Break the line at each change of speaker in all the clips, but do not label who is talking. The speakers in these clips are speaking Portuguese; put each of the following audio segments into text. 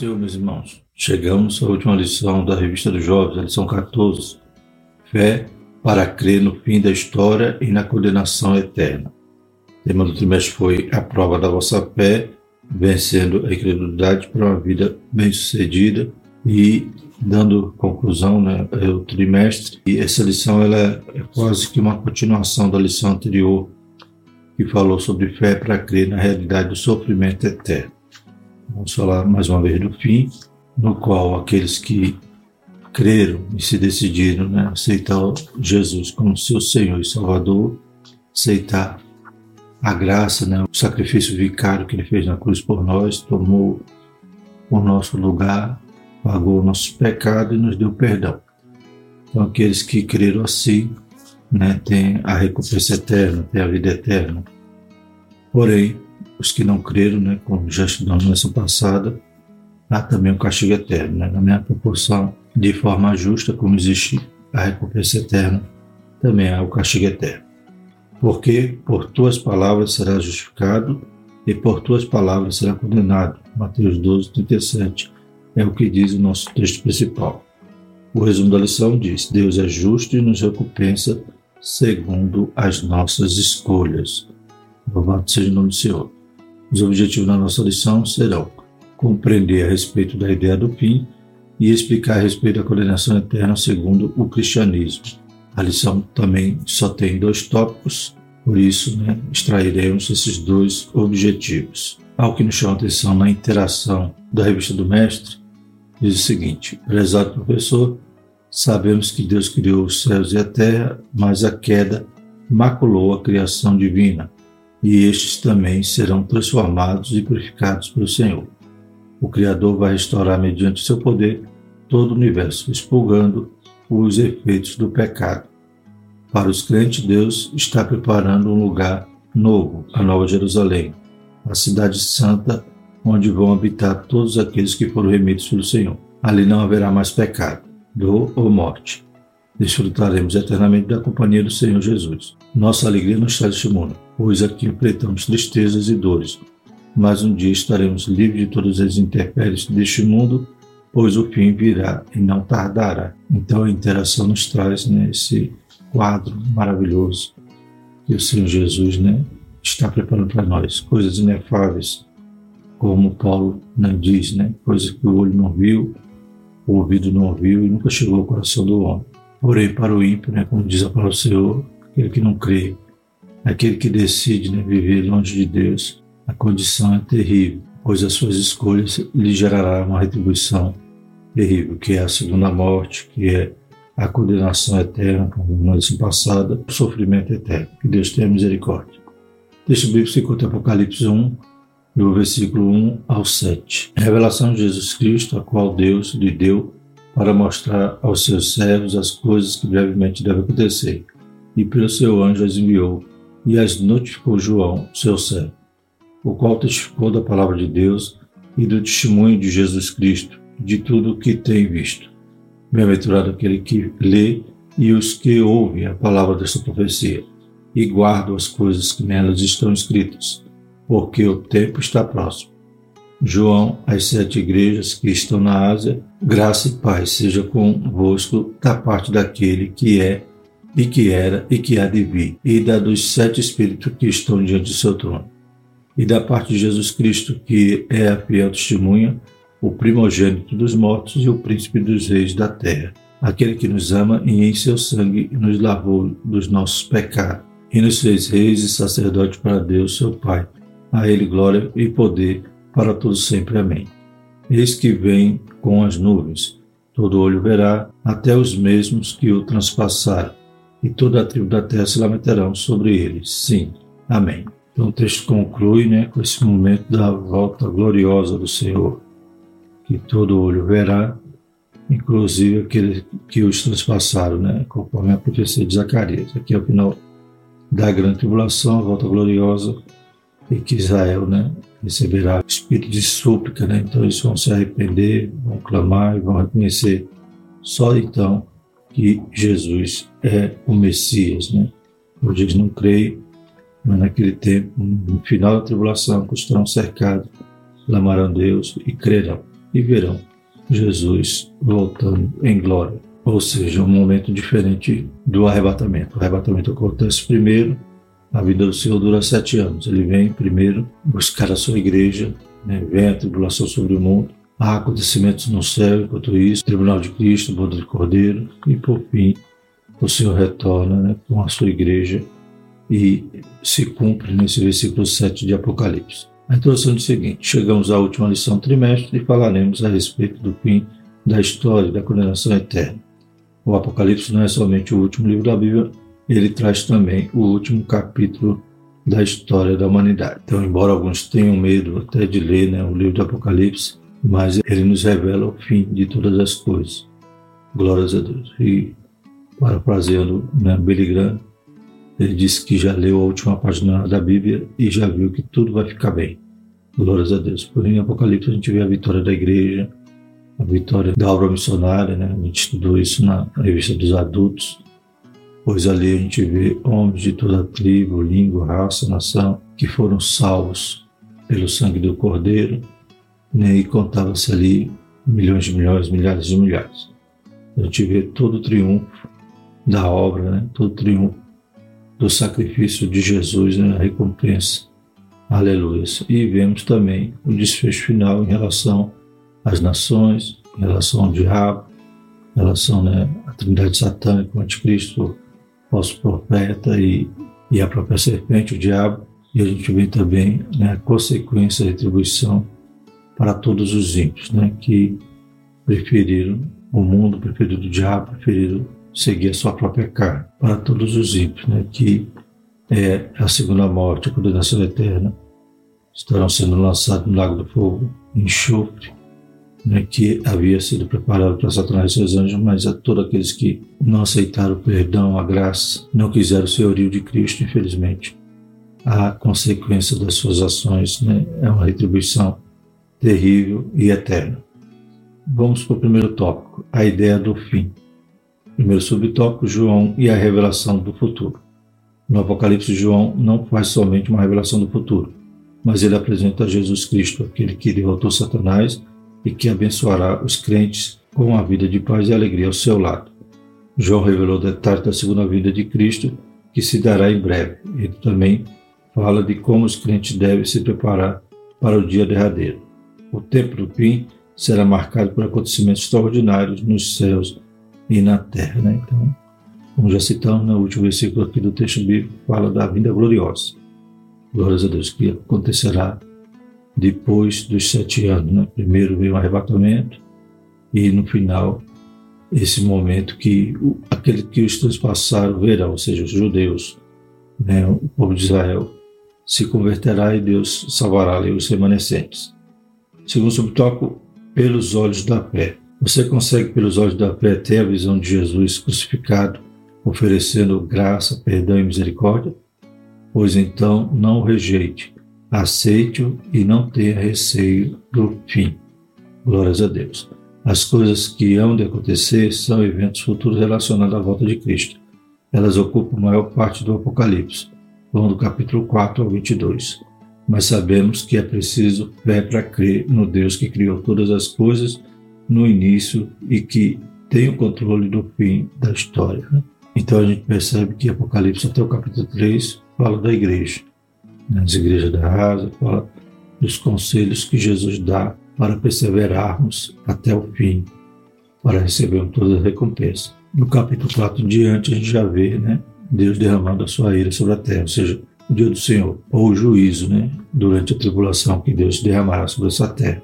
Senhor, meus irmãos. Chegamos à última lição da Revista dos Jovens, a lição 14. Fé para crer no fim da história e na condenação eterna. O tema do trimestre foi a prova da vossa fé, vencendo a incredulidade para uma vida bem-sucedida e dando conclusão né, ao trimestre. E essa lição ela é quase que uma continuação da lição anterior, que falou sobre fé para crer na realidade do sofrimento eterno. Vamos falar mais uma vez do fim, no qual aqueles que creram e se decidiram né, aceitar Jesus como seu Senhor e Salvador, aceitar a graça, né, o sacrifício vicário que ele fez na cruz por nós, tomou o nosso lugar, pagou o nosso pecado e nos deu perdão. Então, aqueles que creram assim, né, têm a recompensa eterna, têm a vida eterna. Porém, os que não creram, né, como já estudamos na semana passada, há também o castigo eterno, né, na mesma proporção, de forma justa, como existe a recompensa eterna, também há o castigo eterno. Porque por tuas palavras será justificado e por tuas palavras será condenado. Mateus 12, 37 é o que diz o nosso texto principal. O resumo da lição diz: Deus é justo e nos recompensa segundo as nossas escolhas. Louvado seja o nome do Senhor. Os objetivos da nossa lição serão compreender a respeito da ideia do fim e explicar a respeito da condenação eterna segundo o cristianismo. A lição também só tem dois tópicos, por isso né, extrairemos esses dois objetivos. Algo que nos chama a atenção na interação da revista do Mestre diz o seguinte: Prezado professor, sabemos que Deus criou os céus e a terra, mas a queda maculou a criação divina e estes também serão transformados e purificados pelo Senhor. O Criador vai restaurar, mediante seu poder, todo o universo, expurgando os efeitos do pecado. Para os crentes, Deus está preparando um lugar novo, a Nova Jerusalém, a cidade santa, onde vão habitar todos aqueles que foram remidos pelo Senhor. Ali não haverá mais pecado, dor ou morte. Desfrutaremos eternamente da companhia do Senhor Jesus. Nossa alegria não está neste mundo pois aqui enfrentamos tristezas e dores. Mas um dia estaremos livres de todas as intempéries deste mundo, pois o fim virá e não tardará. Então a interação nos traz né, esse quadro maravilhoso que o Senhor Jesus né, está preparando para nós, coisas inefáveis, como Paulo né, diz, né, coisas que o olho não viu, o ouvido não ouviu e nunca chegou ao coração do homem. Porém, para o ímpio, né, como diz a palavra do Senhor, aquele que não crê, Aquele que decide né, viver longe de Deus, a condição é terrível, pois as suas escolhas lhe gerará uma retribuição terrível, que é a segunda morte, que é a condenação eterna, como na lição passada, o sofrimento eterno. Que Deus tenha misericórdia. Deixa o Bíblia se conta Apocalipse 1, do versículo 1 ao 7. A revelação de Jesus Cristo, a qual Deus lhe deu para mostrar aos seus servos as coisas que brevemente devem acontecer, e pelo seu anjo as enviou e as notificou João, seu servo, o qual testificou da palavra de Deus e do testemunho de Jesus Cristo, de tudo o que tem visto. Bem-aventurado aquele que lê e os que ouvem a palavra desta profecia e guardam as coisas que nelas estão escritas, porque o tempo está próximo. João, as sete igrejas que estão na Ásia, graça e paz seja convosco da parte daquele que é e que era e que há de vir, e da dos sete Espíritos que estão diante do seu trono, e da parte de Jesus Cristo, que é a fiel testemunha, o primogênito dos mortos e o príncipe dos reis da terra, aquele que nos ama e em seu sangue nos lavou dos nossos pecados, e nos fez reis e sacerdotes para Deus, seu Pai. A ele glória e poder para todos sempre. Amém. Eis que vem com as nuvens, todo olho verá, até os mesmos que o transpassaram e toda a tribo da terra se lamentarão sobre eles. Sim. Amém. Então o texto conclui né, com esse momento da volta gloriosa do Senhor, que todo olho verá, inclusive aqueles que os transpassaram, né, conforme a profecia de Zacarias. Aqui é o final da grande tribulação, a volta gloriosa, e que Israel né, receberá espírito de súplica, né, então eles vão se arrepender, vão clamar e vão reconhecer só então que Jesus é o Messias. Né? Hoje eles não creem, mas naquele tempo, no final da tribulação, quando estarão cercados, clamarão a Deus e crerão. e verão Jesus voltando em glória. Ou seja, um momento diferente do arrebatamento. O arrebatamento acontece primeiro, a vida do Senhor dura sete anos. Ele vem primeiro buscar a sua igreja, né? vem a tribulação sobre o mundo, há acontecimentos no céu enquanto isso, Tribunal de Cristo, Boda de Cordeiro, e por fim o Senhor retorna né, com a sua igreja e se cumpre nesse versículo 7 de Apocalipse. A introdução diz o seguinte: chegamos à última lição do trimestre e falaremos a respeito do fim da história da condenação eterna. O Apocalipse não é somente o último livro da Bíblia, ele traz também o último capítulo da história da humanidade. Então, embora alguns tenham medo até de ler né, o livro do Apocalipse, mas ele nos revela o fim de todas as coisas. Glórias a Deus. E, parafraseando né, Billy Graham, ele disse que já leu a última página da Bíblia e já viu que tudo vai ficar bem. Glórias a Deus. Porém, em Apocalipse a gente vê a vitória da igreja, a vitória da obra missionária, né? A gente estudou isso na revista dos adultos, pois ali a gente vê homens de toda tribo, língua, raça, nação, que foram salvos pelo sangue do Cordeiro, né? e contava-se ali milhões de milhões, milhares de milhares. A gente vê todo o triunfo da obra, né? todo o triunfo do sacrifício de Jesus na recompensa. Aleluia. E vemos também o desfecho final em relação às nações, em relação ao diabo, em relação né, à trindade satânica, o anticristo, falso profeta e, e a própria serpente, o diabo. E a gente vê também né, a consequência, a retribuição para todos os ímpios, né, que preferiram o mundo, preferiram o diabo, preferiram seguir a sua própria carne, para todos os ímpios, né, que é a segunda morte, a condenação eterna, estarão sendo lançados no lago do fogo, enxofre, né, que havia sido preparado para Satanás e seus anjos, mas a todos aqueles que não aceitaram o perdão, a graça, não quiseram o senhorio de Cristo, infelizmente, a consequência das suas ações né, é uma retribuição terrível e eterna. Vamos para o primeiro tópico, a ideia do fim. Primeiro subtópico, João e a revelação do futuro. No Apocalipse, João não faz somente uma revelação do futuro, mas ele apresenta Jesus Cristo, aquele que derrotou Satanás e que abençoará os crentes com a vida de paz e alegria ao seu lado. João revelou detalhes da segunda vida de Cristo, que se dará em breve. Ele também fala de como os crentes devem se preparar para o dia derradeiro. O tempo do fim será marcado por acontecimentos extraordinários nos céus e na terra. Né? Então, como já citamos no último versículo aqui do texto bíblico, fala da vinda gloriosa. Glórias a Deus, que acontecerá depois dos sete anos. Né? Primeiro vem o arrebatamento e no final esse momento que aquele que os transpassaram verão, ou seja, os judeus, né? o povo de Israel, se converterá e Deus salvará ali os remanescentes. Segundo subtópico, pelos olhos da fé. Você consegue, pelos olhos da fé, ter a visão de Jesus crucificado, oferecendo graça, perdão e misericórdia? Pois então não o rejeite, aceite-o e não tenha receio do fim. Glórias a Deus. As coisas que hão de acontecer são eventos futuros relacionados à volta de Cristo. Elas ocupam a maior parte do Apocalipse, do capítulo 4 ao 22. Mas sabemos que é preciso fé para crer no Deus que criou todas as coisas no início e que tem o controle do fim da história. Né? Então a gente percebe que Apocalipse até o capítulo 3 fala da igreja, das igrejas da rasa, fala dos conselhos que Jesus dá para perseverarmos até o fim, para recebermos toda a recompensa. No capítulo 4 diante a gente já vê né, Deus derramando a sua ira sobre a terra, ou seja, o dia do Senhor, ou o juízo, né, durante a tribulação que Deus derramará sobre essa terra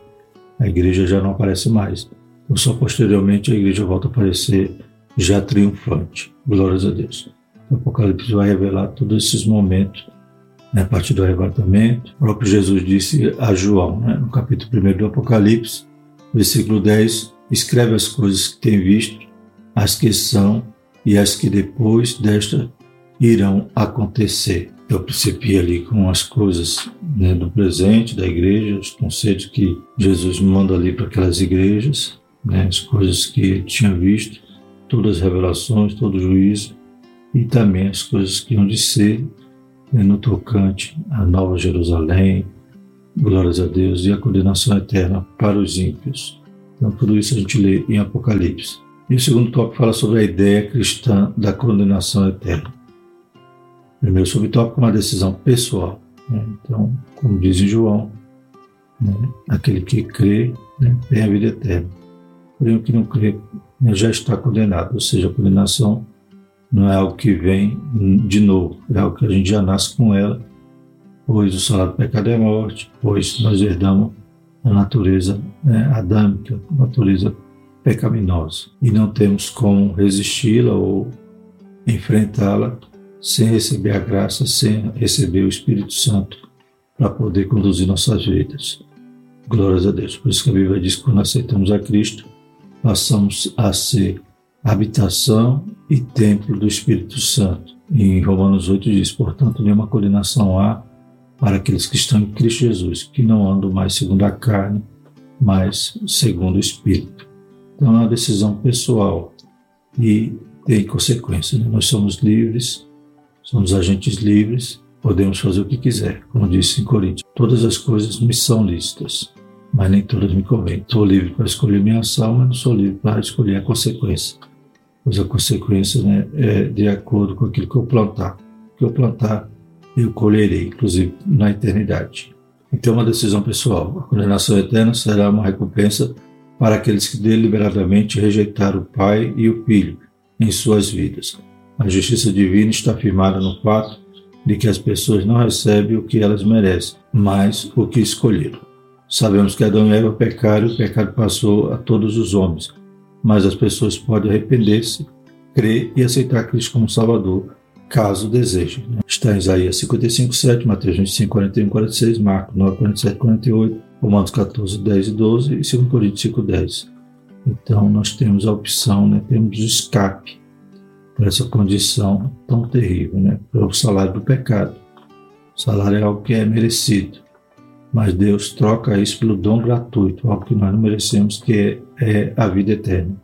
a igreja já não aparece mais. Então, só posteriormente a igreja volta a aparecer já triunfante. Glórias a Deus. O Apocalipse vai revelar todos esses momentos, né, a partir do arrebatamento. O próprio Jesus disse a João, né, no capítulo 1 do Apocalipse, versículo 10, escreve as coisas que tem visto, as que são e as que depois desta irão acontecer eu percebi ali com as coisas né, do presente, da igreja, os conceitos que Jesus manda ali para aquelas igrejas, né, as coisas que ele tinha visto, todas as revelações, todo o juízo, e também as coisas que iam de ser no tocante à Nova Jerusalém, glórias a Deus, e a condenação eterna para os ímpios. Então, tudo isso a gente lê em Apocalipse. E o segundo tópico fala sobre a ideia cristã da condenação eterna. Primeiro subtópico, uma decisão pessoal. Né? Então, como diz João, né? aquele que crê né? tem a vida eterna. Porém, o que não crê né, já está condenado, ou seja, a condenação não é algo que vem de novo, é algo que a gente já nasce com ela, pois o salário do pecado é morte, pois nós herdamos a natureza né, adâmica, a natureza pecaminosa, e não temos como resisti-la ou enfrentá-la sem receber a graça, sem receber o Espírito Santo para poder conduzir nossas vidas. Glórias a Deus. Por isso que a Bíblia diz que quando aceitamos a Cristo, passamos a ser habitação e templo do Espírito Santo. Em Romanos 8 diz: portanto, nenhuma condenação há para aqueles que estão em Cristo Jesus, que não andam mais segundo a carne, mas segundo o Espírito. Então é uma decisão pessoal e tem consequência. Né? Nós somos livres, somos agentes livres, podemos fazer o que quiser. Como disse em Coríntios, todas as coisas me são lícitas, mas nem todas me convêm. Estou livre para escolher minha ação, mas não sou livre para escolher a consequência. Pois a consequência né, é de acordo com aquilo que eu plantar. O que eu plantar, eu colherei, inclusive na eternidade. Então, uma decisão pessoal. A condenação eterna será uma recompensa para aqueles que deliberadamente rejeitaram o Pai e o Filho em suas vidas. A justiça divina está firmada no fato de que as pessoas não recebem o que elas merecem, mas o que escolheram. Sabemos que Adão e Eva pecaram e o pecado passou a todos os homens, mas as pessoas podem arrepender-se, crer e aceitar Cristo como Salvador, caso desejem. Né? Está em Isaías 55, 7, Mateus 25, 41, 46, Marcos 9, 47, 48, Romanos 14, 10 e 12 e 2 Coríntios 5, 10. Então nós temos a opção, né? temos o escape para essa condição tão terrível, né? para o salário do pecado. O salário é algo que é merecido mas Deus troca isso pelo dom gratuito, algo que nós não merecemos, que é, é a vida eterna.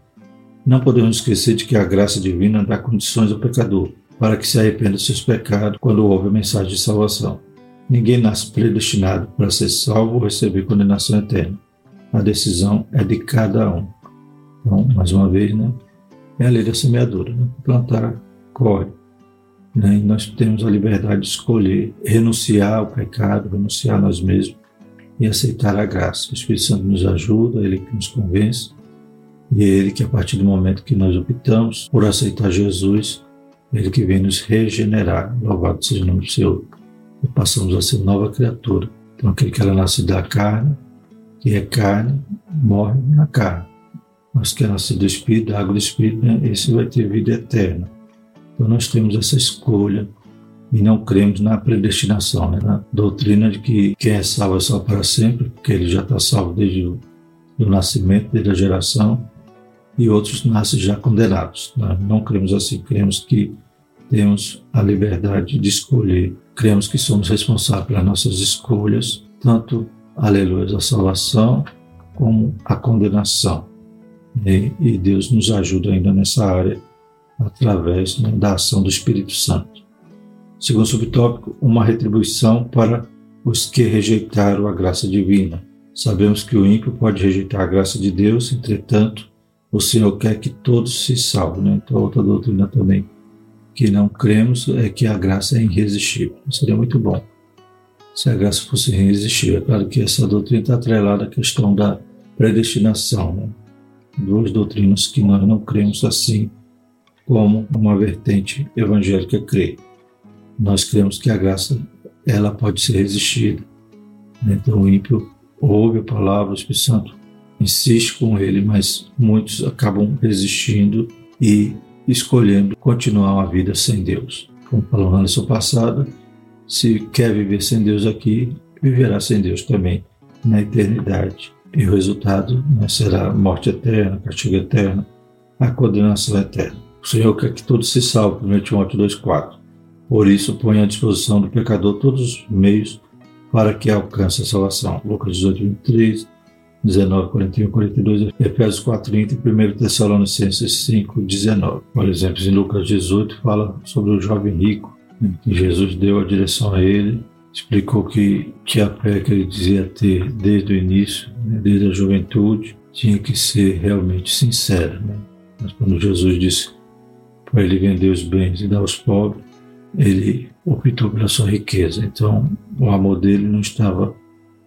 Não podemos esquecer de que a graça divina dá condições ao pecador para que se arrependa dos seus pecados quando ouve a mensagem de salvação. Ninguém nasce predestinado para ser salvo ou receber condenação eterna. A decisão é de cada um. Então, mais uma vez, né, é a lei da semeadura. Né? Plantar, corre. Né? E nós temos a liberdade de escolher renunciar ao pecado, renunciar a nós mesmos e aceitar a graça. O Espírito Santo nos ajuda, ele que nos convence, e é ele que, a partir do momento que nós optamos por aceitar Jesus, ele que vem nos regenerar. Louvado seja o nome do Senhor. E passamos a ser nova criatura. Então, aquele que era nascido da carne, que é carne, morre na carne. Mas que é nascido do Espírito, da água do Espírito, né? esse vai ter vida eterna. Então, nós temos essa escolha e não cremos na predestinação, né? na doutrina de que quem é salvo é salvo para sempre, porque ele já está salvo desde o do nascimento, desde a geração, e outros nascem já condenados. Nós não cremos assim, cremos que temos a liberdade de escolher, cremos que somos responsáveis pelas nossas escolhas, tanto, aleluia, a salvação como a condenação. E, e Deus nos ajuda ainda nessa área através né, da ação do Espírito Santo. Segundo subtópico, uma retribuição para os que rejeitaram a graça divina. Sabemos que o ímpio pode rejeitar a graça de Deus, entretanto, o Senhor quer que todos se salvem. Né? Então, outra doutrina também que não cremos é que a graça é irresistível. Seria muito bom se a graça fosse irresistível. É claro que essa doutrina está atrelada à questão da predestinação. Né? Duas doutrinas que nós não cremos assim como uma vertente evangélica crê nós cremos que a graça ela pode ser resistida. Então o ímpio ouve a palavra, o Espírito Santo insiste com ele, mas muitos acabam resistindo e escolhendo continuar uma vida sem Deus. Como falamos na lição passada, se quer viver sem Deus aqui, viverá sem Deus também na eternidade. E o resultado né, será morte eterna, castigo eterno, a condenação eterna. O Senhor quer que todos se salvem, 1 Timóteo 2,4. Por isso, põe à disposição do pecador todos os meios para que alcance a salvação. Lucas 18, 23, 19, 41, 42, Efésios 4, 30 e 1 Tessalonicenses 5, 19. Por exemplo, em Lucas 18 fala sobre o jovem rico, né, que Jesus deu a direção a ele, explicou que, que a fé que ele dizia ter desde o início, né, desde a juventude, tinha que ser realmente sincera. Né? Mas quando Jesus disse para ele vender os bens e dar aos pobres, ele optou pela sua riqueza. Então, o amor dele não estava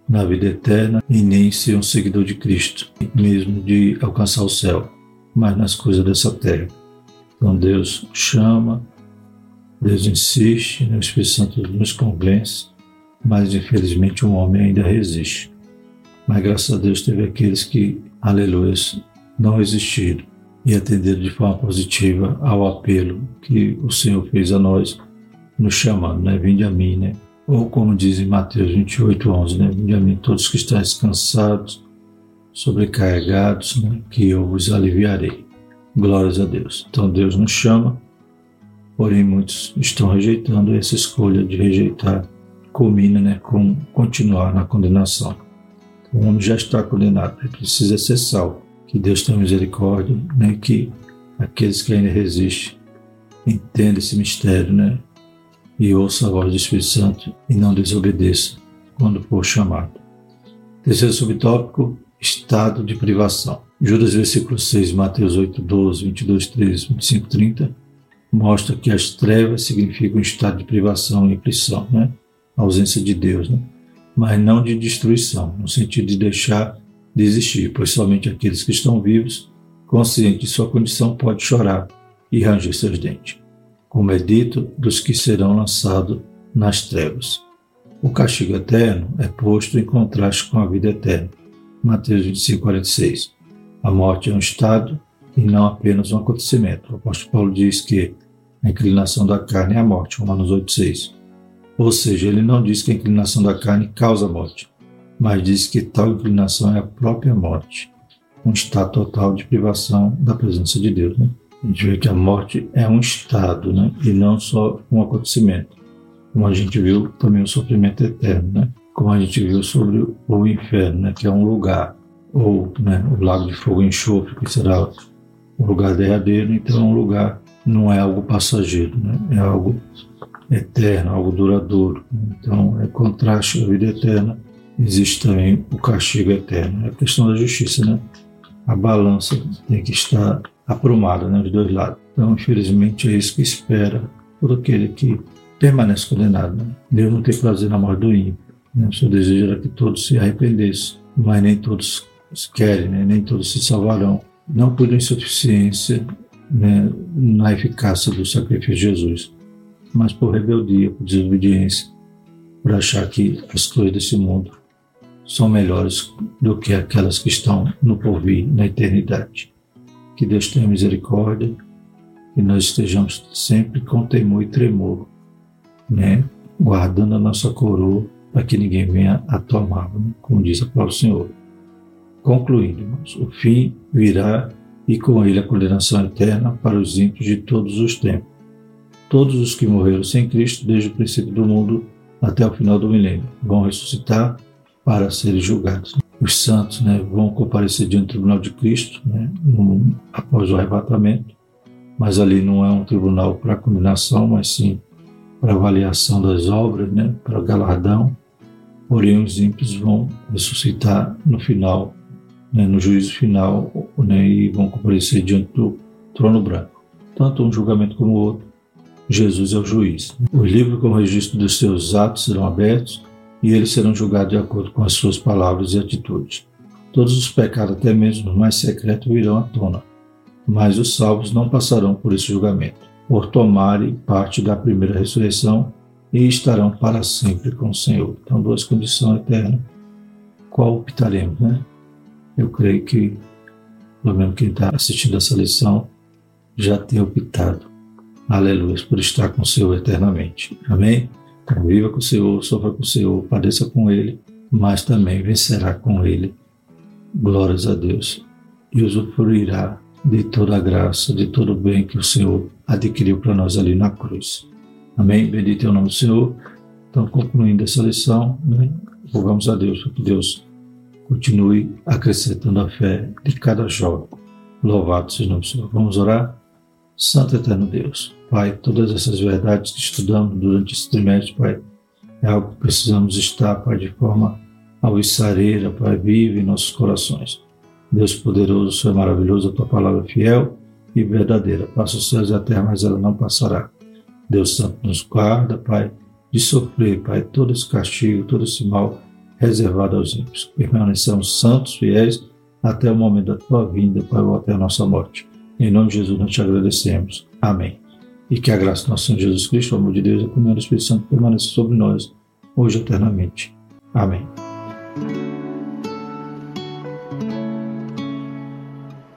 na vida eterna e nem ser um seguidor de Cristo, mesmo de alcançar o céu, mas nas coisas dessa terra. Então, Deus chama, Deus insiste, né? o Espírito Santo nos convence, mas infelizmente o homem ainda resiste. Mas graças a Deus teve aqueles que, aleluia, não resistiram e atenderam de forma positiva ao apelo que o Senhor fez a nós, nos chamando, né? Vinde a mim, né? Ou como diz em Mateus 28, 11, né? Vinde a mim todos que estáis cansados, sobrecarregados, né? que eu vos aliviarei. Glórias a Deus. Então Deus nos chama, porém muitos estão rejeitando essa escolha de rejeitar, culmina né? com continuar na condenação. O homem já está condenado, ele precisa ser salvo. Que Deus tenha misericórdia, né? que aqueles que ainda resistem entendam esse mistério, né? E ouça a voz do Espírito Santo e não desobedeça quando for chamado. Terceiro subtópico, estado de privação. Judas, versículo 6, Mateus 8, 12, 22, 13, 25, 30, mostra que as trevas significam estado de privação e aflição, né? A ausência de Deus, né? mas não de destruição, no sentido de deixar de existir, pois somente aqueles que estão vivos, conscientes de sua condição, podem chorar e ranger seus dentes, como é dito dos que serão lançados nas trevas. O castigo eterno é posto em contraste com a vida eterna. Mateus 25, 46. A morte é um estado e não apenas um acontecimento. O apóstolo Paulo diz que a inclinação da carne é a morte, Romanos 8, 6. Ou seja, ele não diz que a inclinação da carne causa morte, mas diz que tal inclinação é a própria morte, um estado total de privação da presença de Deus. Né? A gente vê que a morte é um estado né? e não só um acontecimento. Como a gente viu também o sofrimento eterno, né? como a gente viu sobre o inferno, né? que é um lugar, ou né? o lago de fogo e enxofre, que será o lugar derradeiro, então é um lugar, não é algo passageiro, né? é algo eterno, algo duradouro. Então, é contraste à vida eterna, existe também o castigo eterno. É a questão da justiça, né? A balança tem que estar aprumada, né, dos dois lados. Então, infelizmente, é isso que espera por aquele que permanece condenado. Né? Deus não tem prazer na morte do ímpio. Né? O seu desejo era que todos se arrependessem, mas nem todos querem, né? nem todos se salvarão. Não por insuficiência né, na eficácia do sacrifício de Jesus, mas por rebeldia, por desobediência, por achar que as coisas desse mundo são melhores do que aquelas que estão no porvir, na eternidade. Que Deus tenha misericórdia, que nós estejamos sempre com temor e tremor, né? guardando a nossa coroa para que ninguém venha a tomá-la, né? como diz a palavra do Senhor. Concluindo, irmãos, o fim virá e com ele a condenação eterna para os ímpios de todos os tempos todos os que morreram sem Cristo desde o princípio do mundo até o final do milênio vão ressuscitar para serem julgados. Os santos né, vão comparecer diante do tribunal de Cristo né, após o arrebatamento, mas ali não é um tribunal para condenação, mas sim para avaliação das obras, né, para galardão. Porém, os ímpios vão ressuscitar no final, né, no juízo final, né, e vão comparecer diante do trono branco. Tanto um julgamento como o outro Jesus é o juiz. O livro com registro dos seus atos serão abertos e eles serão julgados de acordo com as suas palavras e atitudes. Todos os pecados, até mesmo os mais secretos, virão à tona, mas os salvos não passarão por esse julgamento, por tomarem parte da primeira ressurreição e estarão para sempre com o Senhor. Então, duas condições eternas. Qual optaremos, né? Eu creio que, pelo menos quem está assistindo essa lição, já tem optado Aleluia, por estar com o Senhor eternamente. Amém? Conviva com o Senhor, sofra com o Senhor, padeça com Ele, mas também vencerá com Ele. Glórias a Deus. E usufruirá de toda a graça, de todo o bem que o Senhor adquiriu para nós ali na cruz. Amém? Bendito é o nome do Senhor. Então, concluindo essa lição, né, rogamos a Deus para que Deus continue acrescentando a fé de cada jovem. Louvado seja o nome do Senhor. Vamos orar? Santo Eterno Deus, Pai, todas essas verdades que estudamos durante esse trimestre, Pai, é algo que precisamos estar, Pai, de forma alvissareira, Pai, vive em nossos corações. Deus poderoso, Senhor maravilhoso, a tua palavra é fiel e verdadeira. Passa os céus e a terra, mas ela não passará. Deus Santo nos guarda, Pai, de sofrer, Pai, todo esse castigo, todo esse mal reservado aos ímpios. Permanecemos santos, fiéis, até o momento da tua vinda, Pai, ou até a nossa morte. Em nome de Jesus, nós te agradecemos. Amém. E que a graça do nosso Senhor Jesus Cristo, o amor de Deus e a comunhão do Espírito Santo permaneça sobre nós, hoje eternamente. Amém.